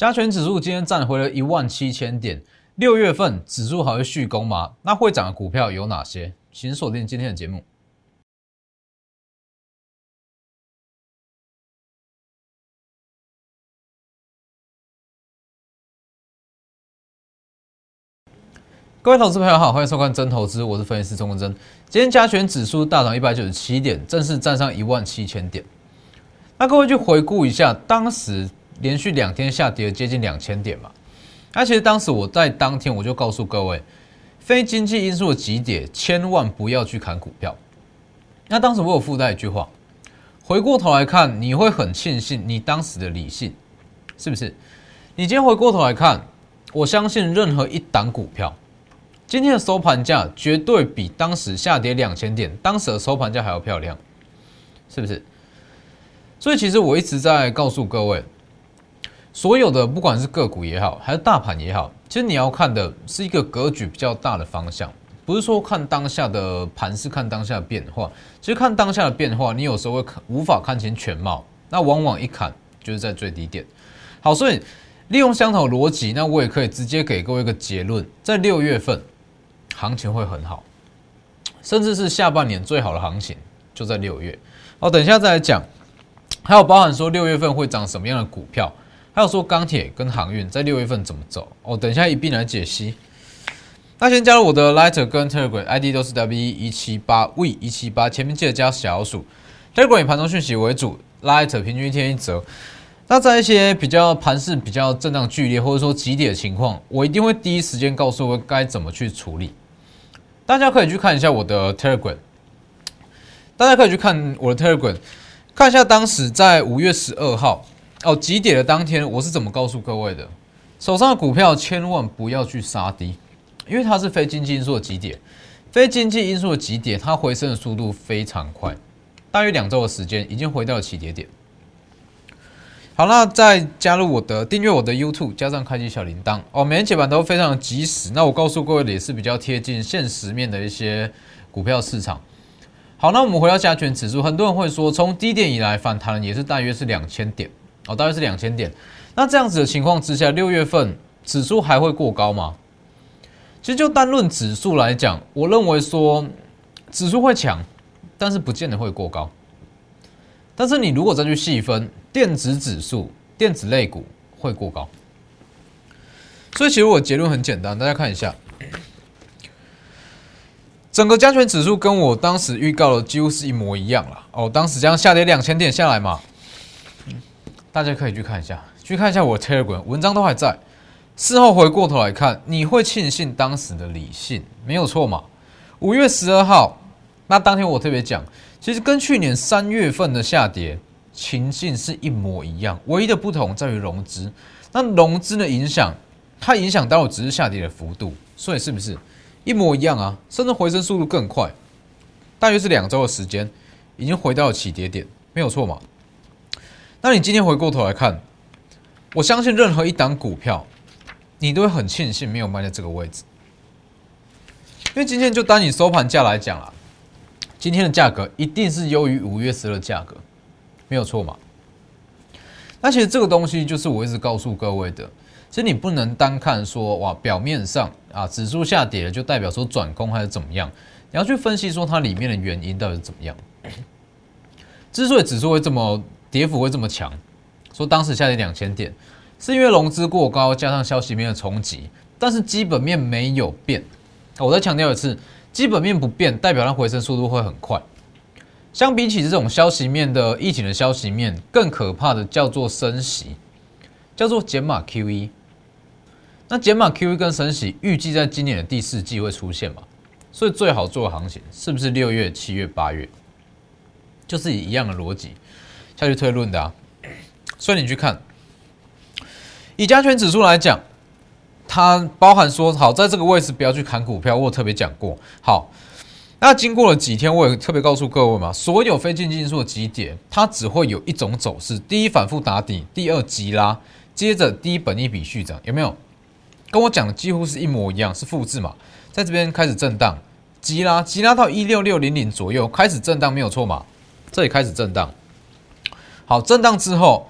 加权指数今天站回了一万七千点，六月份指数还会续攻吗？那会涨的股票有哪些？请锁定今天的节目。各位投资朋友好，欢迎收看真投资，我是分析师钟文真。今天加权指数大涨一百九十七点，正式站上一万七千点。那各位去回顾一下，当时连续两天下跌接近两千点嘛。那其实当时我在当天我就告诉各位，非经济因素的急跌，千万不要去砍股票。那当时我有附带一句话，回过头来看，你会很庆幸你当时的理性，是不是？你今天回过头来看，我相信任何一档股票。今天的收盘价绝对比当时下跌两千点，当时的收盘价还要漂亮，是不是？所以其实我一直在告诉各位，所有的不管是个股也好，还是大盘也好，其实你要看的是一个格局比较大的方向，不是说看当下的盘是看当下的变化。其实看当下的变化，你有时候会看无法看清全貌，那往往一砍就是在最低点。好，所以利用相同逻辑，那我也可以直接给各位一个结论，在六月份。行情会很好，甚至是下半年最好的行情就在六月。好，等一下再来讲，还有包含说六月份会涨什么样的股票，还有说钢铁跟航运在六月份怎么走。哦，等一下一并来解析。那先加入我的 Lighter 跟 Telegram ID 都是 W 一七八 V 一七八，前面记得加小数。Telegram 以盘中讯息为主，Lighter 平均一天一折。那在一些比较盘势比较震荡剧烈或者说急跌的情况，我一定会第一时间告诉我该怎么去处理。大家可以去看一下我的 Telegram，大家可以去看我的 Telegram，看一下当时在五月十二号哦，急跌的当天，我是怎么告诉各位的？手上的股票千万不要去杀低，因为它是非经济因素的急跌，非经济因素的急跌，它回升的速度非常快，大约两周的时间已经回到了起跌点。好，那再加入我的订阅我的 YouTube，加上开启小铃铛哦，每天解盘都非常及时。那我告诉各位的也是比较贴近现实面的一些股票市场。好，那我们回到加权指数，很多人会说，从低点以来反弹也是大约是两千点哦，大约是两千点。那这样子的情况之下，六月份指数还会过高吗？其实就单论指数来讲，我认为说指数会强，但是不见得会过高。但是你如果再去细分，电子指数、电子类股会过高，所以其实我结论很简单，大家看一下，整个加权指数跟我当时预告的几乎是一模一样了。哦，当时这样下跌两千点下来嘛，大家可以去看一下，去看一下我 Telegram 文章都还在。事后回过头来看，你会庆幸当时的理性没有错嘛？五月十二号，那当天我特别讲。其实跟去年三月份的下跌情境是一模一样，唯一的不同在于融资。那融资的影响，它影响到只是下跌的幅度，所以是不是一模一样啊？甚至回升速度更快，大约是两周的时间，已经回到了起跌点，没有错嘛？那你今天回过头来看，我相信任何一档股票，你都会很庆幸没有卖在这个位置，因为今天就单以收盘价来讲啊。今天的价格一定是优于五月十的价格，没有错嘛？那其实这个东西就是我一直告诉各位的，其实你不能单看说哇，表面上啊指数下跌了就代表说转空还是怎么样，你要去分析说它里面的原因到底是怎么样。之所以指数会这么跌幅会这么强，说当时下跌两千点，是因为融资过高加上消息面的冲击，但是基本面没有变。我再强调一次。基本面不变，代表它回升速度会很快。相比起这种消息面的疫情的消息面，更可怕的叫做升息，叫做减码 QE。那减码 QE 跟升息预计在今年的第四季会出现嘛？所以最好做的行情是不是六月、七月、八月？就是以一样的逻辑下去推论的啊。所以你去看，以加权指数来讲。它包含说好，在这个位置不要去砍股票，我特别讲过。好，那经过了几天，我也特别告诉各位嘛，所有非经济因素的急跌，它只会有一种走势：第一，反复打底；第二，急拉；接着第一，本一比续涨，有没有？跟我讲的几乎是一模一样，是复制嘛？在这边开始震荡，急拉，急拉到一六六零零左右开始震荡，没有错嘛？这里开始震荡，好，震荡之后。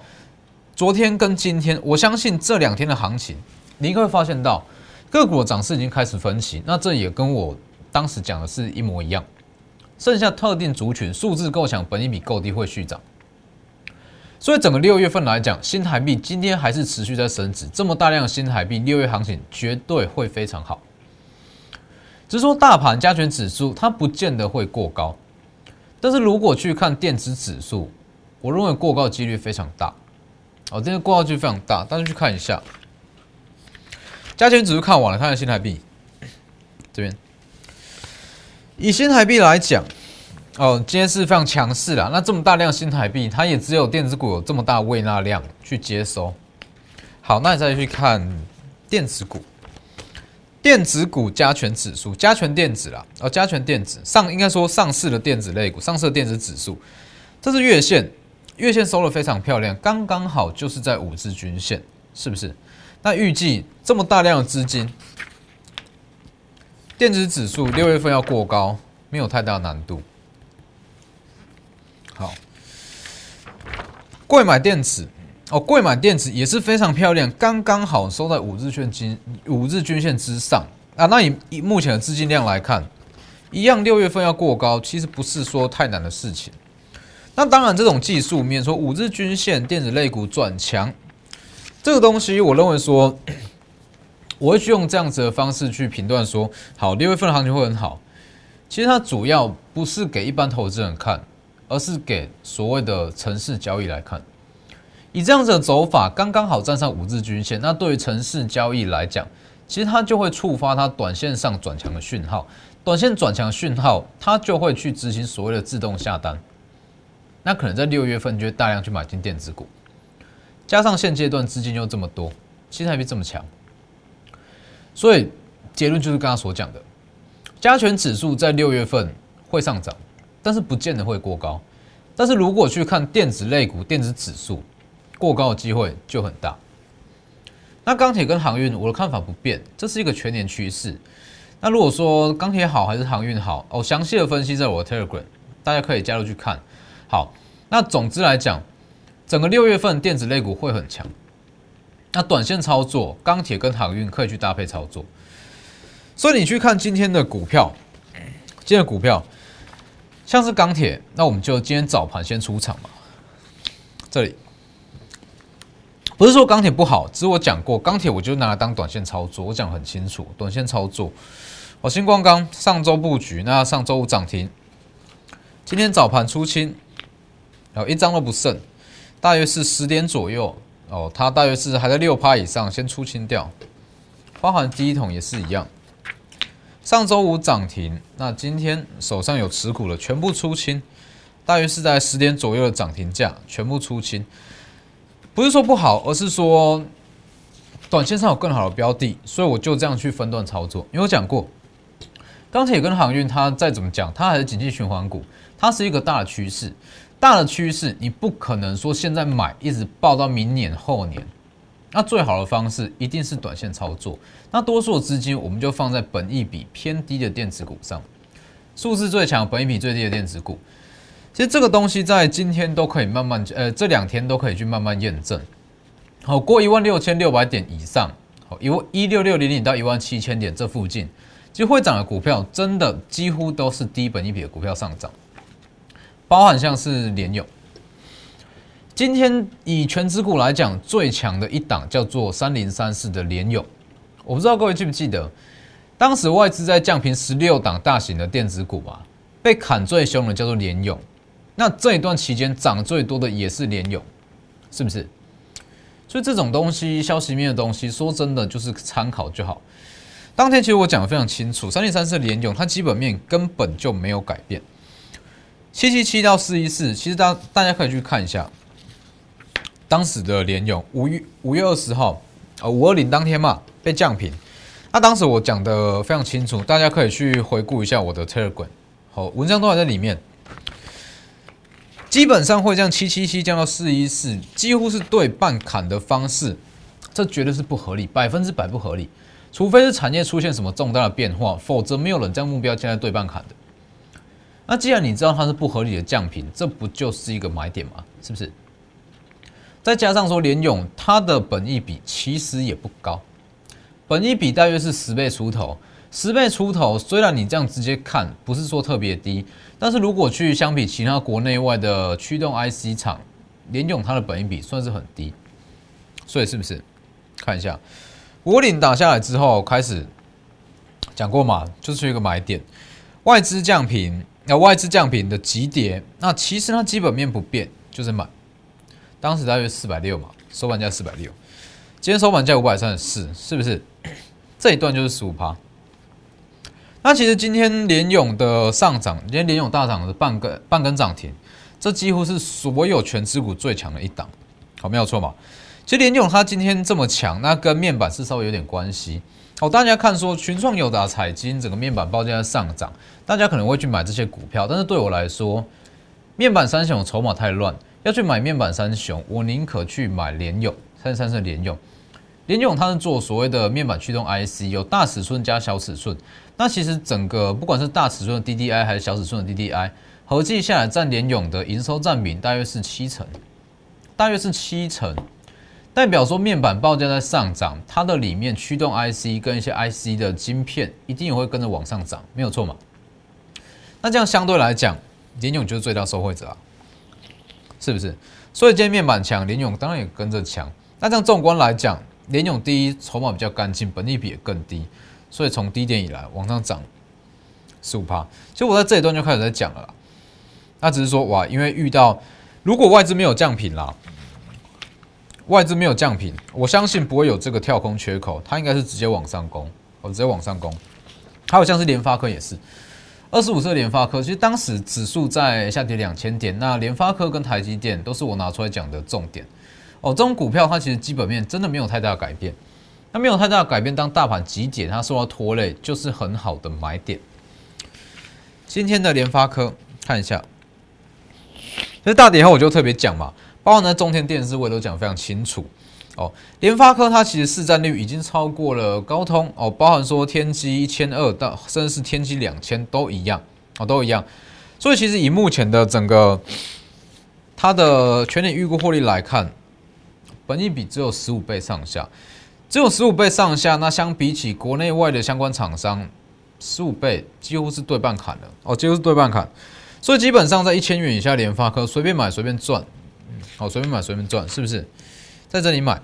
昨天跟今天，我相信这两天的行情，你应该会发现到个股的涨势已经开始分歧。那这也跟我当时讲的是一模一样。剩下特定族群数字够强，本益比够低会续涨。所以整个六月份来讲，新台币今天还是持续在升值，这么大量新台币，六月行情绝对会非常好。只是说大盘加权指数它不见得会过高，但是如果去看电子指数，我认为过高几率非常大。哦，这个过高几率非常大，大家去看一下，加权指数看完了，看下新台币 这边，以新台币来讲。哦，今天是非常强势的。那这么大量新台币，它也只有电子股有这么大胃纳量去接收。好，那你再去看电子股，电子股加权指数，加权电子啦，哦，加权电子上应该说上市的电子类股，上市的电子指数，这是月线，月线收的非常漂亮，刚刚好就是在五日均线，是不是？那预计这么大量的资金，电子指数六月份要过高，没有太大难度。好，贵买电子哦，贵买电子也是非常漂亮，刚刚好收在五日均金五日均线之上啊。那以以目前的资金量来看，一样六月份要过高，其实不是说太难的事情。那当然，这种技术面说五日均线电子类股转强这个东西，我认为说 我会去用这样子的方式去评断说，好，六月份的行情会很好。其实它主要不是给一般投资人看。而是给所谓的城市交易来看，以这样子的走法，刚刚好站上五日均线。那对于城市交易来讲，其实它就会触发它短线上转强的讯号，短线转强讯号，它就会去执行所谓的自动下单。那可能在六月份就会大量去买进电子股，加上现阶段资金又这么多，新台币这么强，所以结论就是刚刚所讲的，加权指数在六月份会上涨。但是不见得会过高，但是如果去看电子类股、电子指数，过高的机会就很大。那钢铁跟航运，我的看法不变，这是一个全年趋势。那如果说钢铁好还是航运好，哦，详细的分析在我的 Telegram，大家可以加入去看。好，那总之来讲，整个六月份电子类股会很强。那短线操作，钢铁跟航运可以去搭配操作。所以你去看今天的股票，今天的股票。像是钢铁，那我们就今天早盘先出场嘛。这里不是说钢铁不好，只是我讲过，钢铁我就拿来当短线操作，我讲很清楚，短线操作。我星光钢上周布局，那上周五涨停，今天早盘出清，然后一张都不剩，大约是十点左右哦，它大约是还在六趴以上，先出清掉，包含第一桶也是一样。上周五涨停，那今天手上有持股的全部出清，大约是在十点左右的涨停价，全部出清。不是说不好，而是说短线上有更好的标的，所以我就这样去分段操作。因为我讲过，钢铁跟航运，它再怎么讲，它还是经济循环股，它是一个大的趋势，大的趋势你不可能说现在买一直报到明年后年。那最好的方式一定是短线操作。那多数的资金我们就放在本益比偏低的电子股上，数字最强、本益比最低的电子股。其实这个东西在今天都可以慢慢，呃，这两天都可以去慢慢验证。好，过一万六千六百点以上，好，一万一六六零零到一万七千点这附近，其实会涨的股票，真的几乎都是低本益比的股票上涨，包含像是联友。今天以全指股来讲，最强的一档叫做三零三四的联友。我不知道各位记不记得，当时外资在降平十六档大型的电子股嘛，被砍最凶的叫做联友。那这一段期间涨最多的也是联友，是不是？所以这种东西，消息面的东西，说真的就是参考就好。当天其实我讲的非常清楚，三零三四联友它基本面根本就没有改变。七七七到四一四，其实大大家可以去看一下。当时的联勇五月五月二十号，呃五二零当天嘛被降平，那当时我讲的非常清楚，大家可以去回顾一下我的 Telegram，好文章都还在里面，基本上会降七七七降到四一四，几乎是对半砍的方式，这绝对是不合理，百分之百不合理，除非是产业出现什么重大的变化，否则没有人将目标降在对半砍的。那既然你知道它是不合理的降频，这不就是一个买点吗？是不是？再加上说联勇它的本益比其实也不高，本益比大约是十倍出头，十倍出头。虽然你这样直接看不是说特别低，但是如果去相比其他国内外的驱动 IC 厂，联勇它的本益比算是很低，所以是不是？看一下，五岭打下来之后开始讲过嘛，就是一个买点，外资降频，那外资降频的急跌，那其实它基本面不变，就是买。当时大约四百六嘛，收盘价四百六，今天收盘价五百三十四，是不是？这一段就是十五趴。那其实今天联勇的上涨，今天联勇大涨的半根半根涨停，这几乎是所有全指股最强的一档，好没有错嘛？其实联勇它今天这么强，那跟面板是稍微有点关系。哦，大家看说群创、友达、彩金整个面板报价上涨，大家可能会去买这些股票，但是对我来说，面板三雄筹码太乱。要去买面板三雄，我宁可去买联勇，三三是联勇。联勇它是做所谓的面板驱动 IC，有大尺寸加小尺寸。那其实整个不管是大尺寸的 DDI 还是小尺寸的 DDI，合计下来占联勇的营收占比大约是七成，大约是七成，代表说面板报价在上涨，它的里面驱动 IC 跟一些 IC 的晶片一定也会跟着往上涨，没有错嘛？那这样相对来讲，联勇就是最大受惠者啊。是不是？所以今天面板强，联勇当然也跟着强。那这样纵观来讲，联勇第一筹码比较干净，本利比也更低，所以从低点以来往上涨十五趴。其实我在这一段就开始在讲了，那只是说哇，因为遇到如果外资没有降频啦，外资没有降频，我相信不会有这个跳空缺口，它应该是直接往上攻，我直接往上攻。还有像是联发科也是。二十五色联发科，其实当时指数在下跌两千点，那联发科跟台积电都是我拿出来讲的重点哦。这种股票它其实基本面真的没有太大的改变，那没有太大的改变，当大盘急跌，它受到拖累，就是很好的买点。今天的联发科看一下，其实大跌后我就特别讲嘛，包括呢中天电视我也都讲非常清楚。哦，联发科它其实市占率已经超过了高通哦，包含说天玑一千二到甚至是天玑两千都一样哦，都一样。所以其实以目前的整个它的全年预估获利来看，本益比只有十五倍上下，只有十五倍上下。那相比起国内外的相关厂商，十五倍几乎是对半砍了哦，几乎是对半砍。所以基本上在一千元以下，联发科随便买随便赚，好随便买随便赚，是不是？在这里买，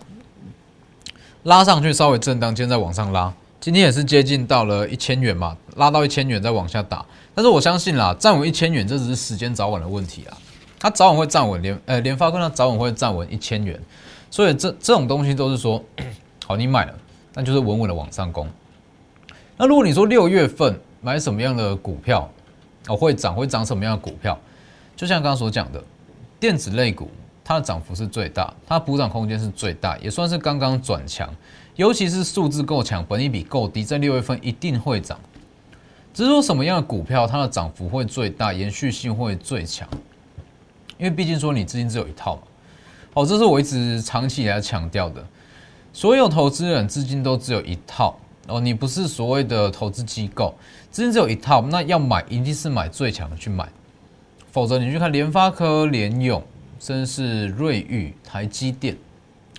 拉上去稍微震荡，今天再往上拉，今天也是接近到了一千元嘛，拉到一千元再往下打。但是我相信啦，站稳一千元这只是时间早晚的问题啊，它早晚会站稳联，呃，联发科它早晚会站稳一千元，所以这这种东西都是说，好，你买了，那就是稳稳的往上攻。那如果你说六月份买什么样的股票，哦，会涨会涨什么样的股票？就像刚刚所讲的，电子类股。它的涨幅是最大，它补涨空间是最大，也算是刚刚转强，尤其是数字够强，本益比够低，在六月份一定会涨。只是说什么样的股票它的涨幅会最大，延续性会最强？因为毕竟说你资金只有一套嘛。哦，这是我一直长期以来强调的，所有投资人资金都只有一套哦，你不是所谓的投资机构，资金只有一套，那要买一定是买最强的去买，否则你去看联发科、联勇。甚至是瑞昱、台积电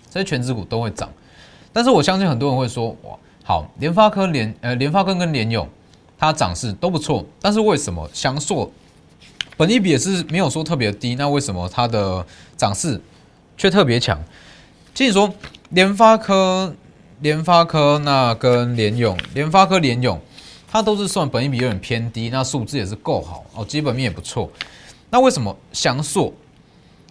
这些全指股都会涨，但是我相信很多人会说：哇，好，联发科、联呃联发科跟联勇，它涨势都不错，但是为什么翔硕本益比也是没有说特别低？那为什么它的涨势却特别强？即使说联发科、联发科那跟联勇、联发科、联勇，它都是算本益比有点偏低，那数字也是够好哦，基本面也不错。那为什么翔硕？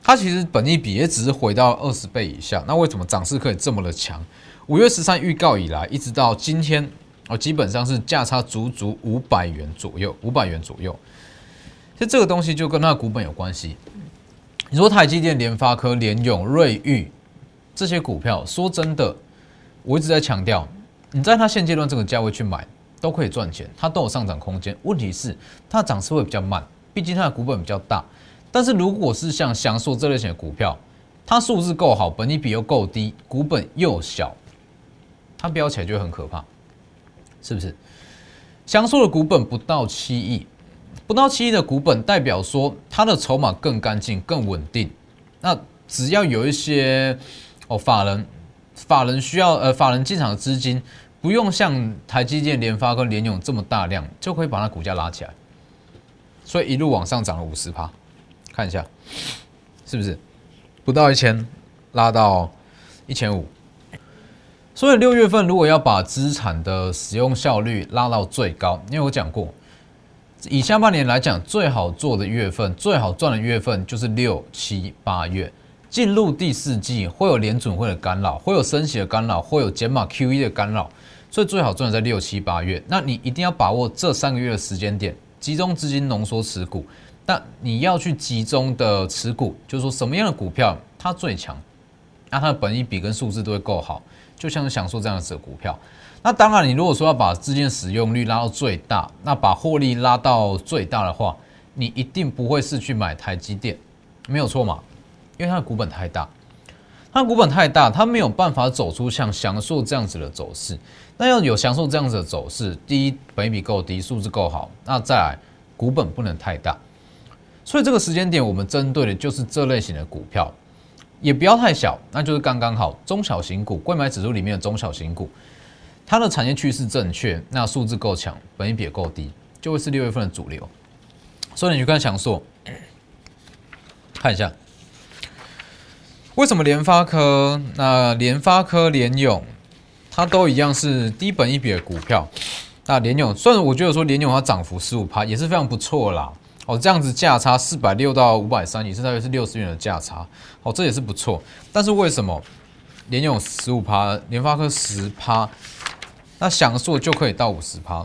它其实本益比也只是回到二十倍以下，那为什么涨势可以这么的强？五月十三预告以来，一直到今天，哦，基本上是价差足足五百元左右，五百元左右。其实这个东西就跟它的股本有关系。你说台积电、联发科、联永、瑞昱这些股票，说真的，我一直在强调，你在它现阶段这个价位去买，都可以赚钱，它都有上涨空间。问题是它涨势会比较慢，毕竟它的股本比较大。但是如果是像翔硕这类型的股票，它数字够好，本益比又够低，股本又小，它飙起来就很可怕，是不是？翔硕的股本不到七亿，不到七亿的股本，代表说它的筹码更干净、更稳定。那只要有一些哦法人法人需要呃法人进场的资金，不用像台积电、联发跟联永这么大量，就可以把它股价拉起来。所以一路往上涨了五十趴，看一下是不是不到一千拉到一千五？所以六月份如果要把资产的使用效率拉到最高，因为我讲过，以下半年来讲，最好做的月份、最好赚的月份就是六七八月。进入第四季会有联准会的干扰，会有升息的干扰，会有减码 QE 的干扰，所以最好赚在六七八月。那你一定要把握这三个月的时间点。集中资金浓缩持股，但你要去集中的持股，就是说什么样的股票它最强，那它的本益比跟数字都会够好，就像是享受这样子的股票。那当然，你如果说要把资金使用率拉到最大，那把获利拉到最大的话，你一定不会是去买台积电，没有错嘛？因为它的股本太大，它的股本太大，它没有办法走出像享受这样子的走势。那要有享受这样子的走势，第一，本比够低，数字够好，那再来，股本不能太大，所以这个时间点我们针对的就是这类型的股票，也不要太小，那就是刚刚好，中小型股，贵买指数里面的中小型股，它的产业趋势正确，那数字够强，本比也够低，就会是六月份的主流。所以你去看享受，看一下，为什么联发科？那联发科联勇。它都一样是低本一笔的股票，那联永，虽然我觉得说联永它涨幅十五趴也是非常不错啦，哦，这样子价差四百六到五百三，也是大约是六十元的价差，哦，这也是不错。但是为什么联永十五趴，联发科十趴，那享受就可以到五十趴，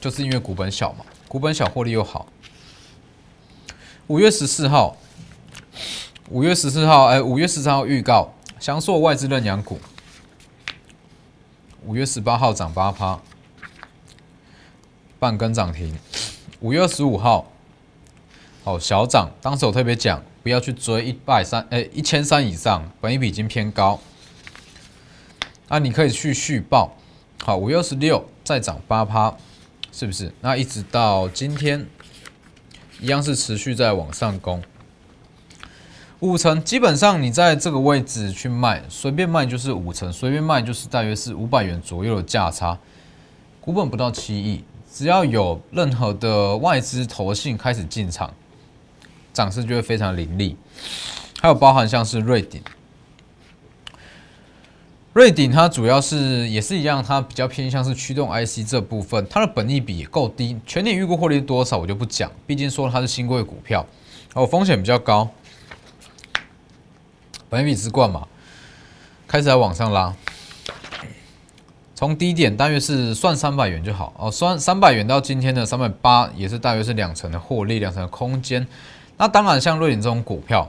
就是因为股本小嘛，股本小获利又好。五月十四号，五月十四号，哎，五月十三号预告，享受外资认养股。五月十八号涨八趴，半根涨停。五月二十五号，哦小涨，当时我特别讲不要去追一百三，哎一千三以上，本一比已经偏高。那你可以去续报。好，五月二十六再涨八趴，是不是？那一直到今天，一样是持续在往上攻。五成基本上你在这个位置去卖，随便卖就是五成，随便卖就是大约是五百元左右的价差，股本不到七亿，只要有任何的外资投信开始进场，涨势就会非常凌厉。还有包含像是瑞鼎，瑞鼎它主要是也是一样，它比较偏向是驱动 IC 这部分，它的本益比也够低，全年预估获利多少我就不讲，毕竟说它是新贵股票，哦风险比较高。本比之冠嘛，开始在往上拉，从低点大约是算三百元就好哦，算三百元到今天的三百八，也是大约是两成的获利，两成的空间。那当然，像瑞典这种股票，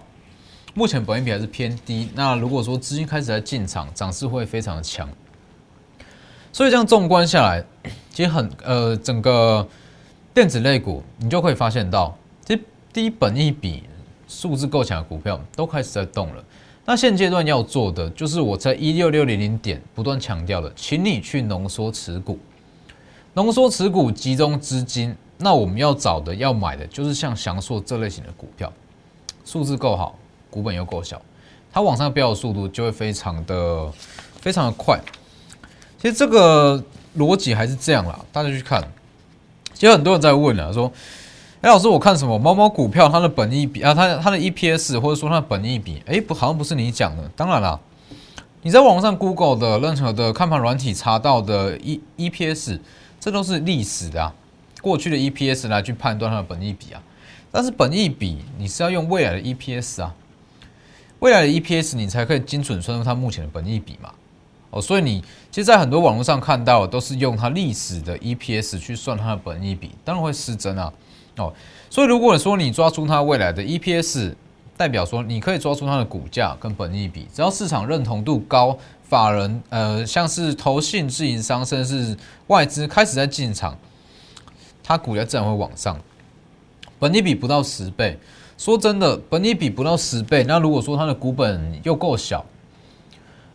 目前本比还是偏低。那如果说资金开始在进场，涨势会非常的强。所以这样纵观下来，其实很呃，整个电子类股，你就可以发现到，其实低本一比数字够强的股票都开始在动了。那现阶段要做的，就是我在一六六零零点不断强调的，请你去浓缩持股，浓缩持股，集中资金。那我们要找的、要买的，就是像翔硕这类型的股票，数字够好，股本又够小，它往上飙的速度就会非常的、非常的快。其实这个逻辑还是这样啦，大家去看。其实很多人在问啊，说。哎，老师，我看什么？猫猫股票它的本益比啊，它它的 EPS 或者说它的本益比，哎，不，好像不是你讲的。当然了，你在网上 Google 的任何的看盘软体查到的 E EPS，这都是历史的啊，过去的 EPS 来去判断它的本益比啊。但是本益比你是要用未来的 EPS 啊，未来的 EPS 你才可以精准算出它目前的本益比嘛。哦，所以你其实，在很多网络上看到都是用它历史的 EPS 去算它的本益比，当然会失真啊。哦，所以如果说你抓出它未来的 EPS，代表说你可以抓出它的股价跟本益比，只要市场认同度高，法人呃像是投信、自营商，甚至是外资开始在进场，它股价自然会往上。本益比不到十倍，说真的，本益比不到十倍，那如果说它的股本又够小，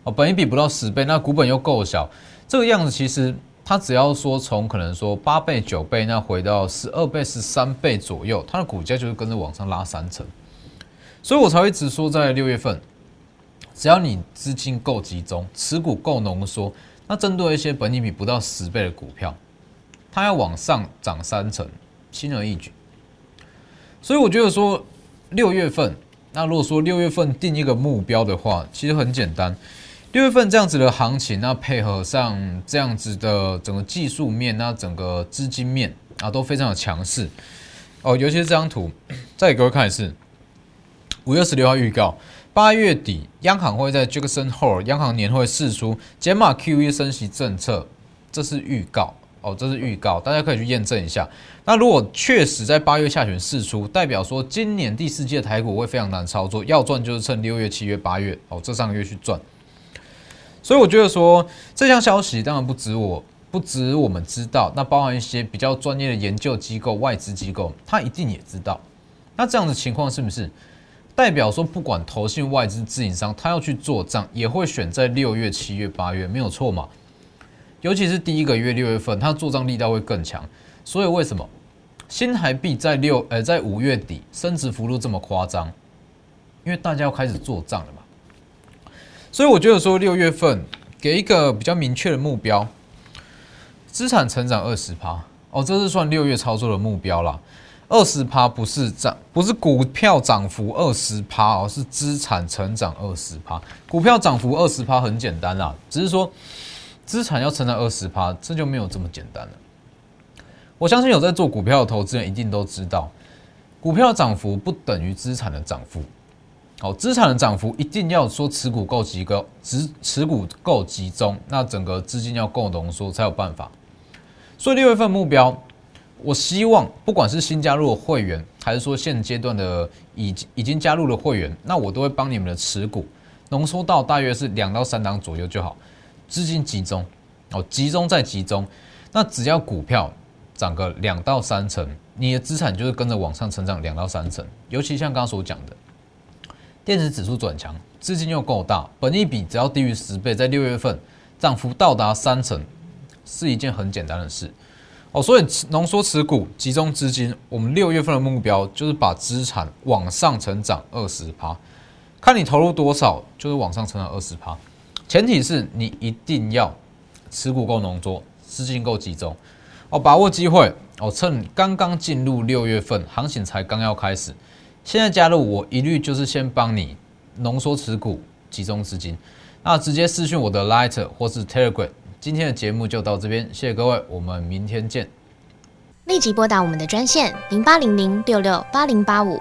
哦，本益比不到十倍，那股本又够小，这个样子其实。它只要说从可能说八倍九倍，那回到十二倍十三倍左右，它的股价就是跟着往上拉三成。所以我才会直说，在六月份，只要你资金够集中，持股够浓缩，那针对一些本益比不到十倍的股票，它要往上涨三成，轻而易举。所以我觉得说，六月份，那如果说六月份定一个目标的话，其实很简单。六月份这样子的行情，那配合上这样子的整个技术面，那整个资金面啊都非常的强势哦。尤其是这张图，再给各位看一次。五月十六号预告，八月底央行会在 Jackson Hole 央行年会释出减码 QE 升息政策，这是预告哦，这是预告，大家可以去验证一下。那如果确实在八月下旬释出，代表说今年第四季的台股会非常难操作，要赚就是趁六月、七月、八月哦这三个月去赚。所以我觉得说这项消息当然不止我不止我们知道，那包含一些比较专业的研究机构、外资机构，他一定也知道。那这样的情况是不是代表说，不管投信、外资、自营商，他要去做账，也会选在六月、七月、八月，没有错嘛？尤其是第一个月六月份，他做账力道会更强。所以为什么新台币在六呃在五月底升值幅度这么夸张？因为大家要开始做账了嘛。所以我觉得说六月份给一个比较明确的目标，资产成长二十趴哦，这是算六月操作的目标啦。二十趴不是涨，不是股票涨幅二十趴哦，是资产成长二十趴。股票涨幅二十趴很简单啦，只是说资产要成长二十趴，这就没有这么简单了。我相信有在做股票的投资人一定都知道，股票涨幅不等于资产的涨幅。好，资产的涨幅一定要说持股够集够，持持股够集中，那整个资金要够浓缩才有办法。所以六月份目标，我希望不管是新加入的会员，还是说现阶段的已已经加入的会员，那我都会帮你们的持股浓缩到大约是两到三档左右就好，资金集中哦，集中再集中，那只要股票涨个两到三成，你的资产就是跟着往上成长两到三成，尤其像刚刚所讲的。电子指数转强，资金又够大，本益比只要低于十倍，在六月份涨幅到达三成，是一件很简单的事哦。所以浓缩持股，集中资金，我们六月份的目标就是把资产往上成长二十趴，看你投入多少，就是往上成长二十趴。前提是你一定要持股够浓缩，资金够集中哦，把握机会哦，趁刚刚进入六月份，行情才刚要开始。现在加入我，一律就是先帮你浓缩持股、集中资金。那直接私讯我的 Light 或是 Telegram。今天的节目就到这边，谢谢各位，我们明天见。立即拨打我们的专线零八零零六六八零八五。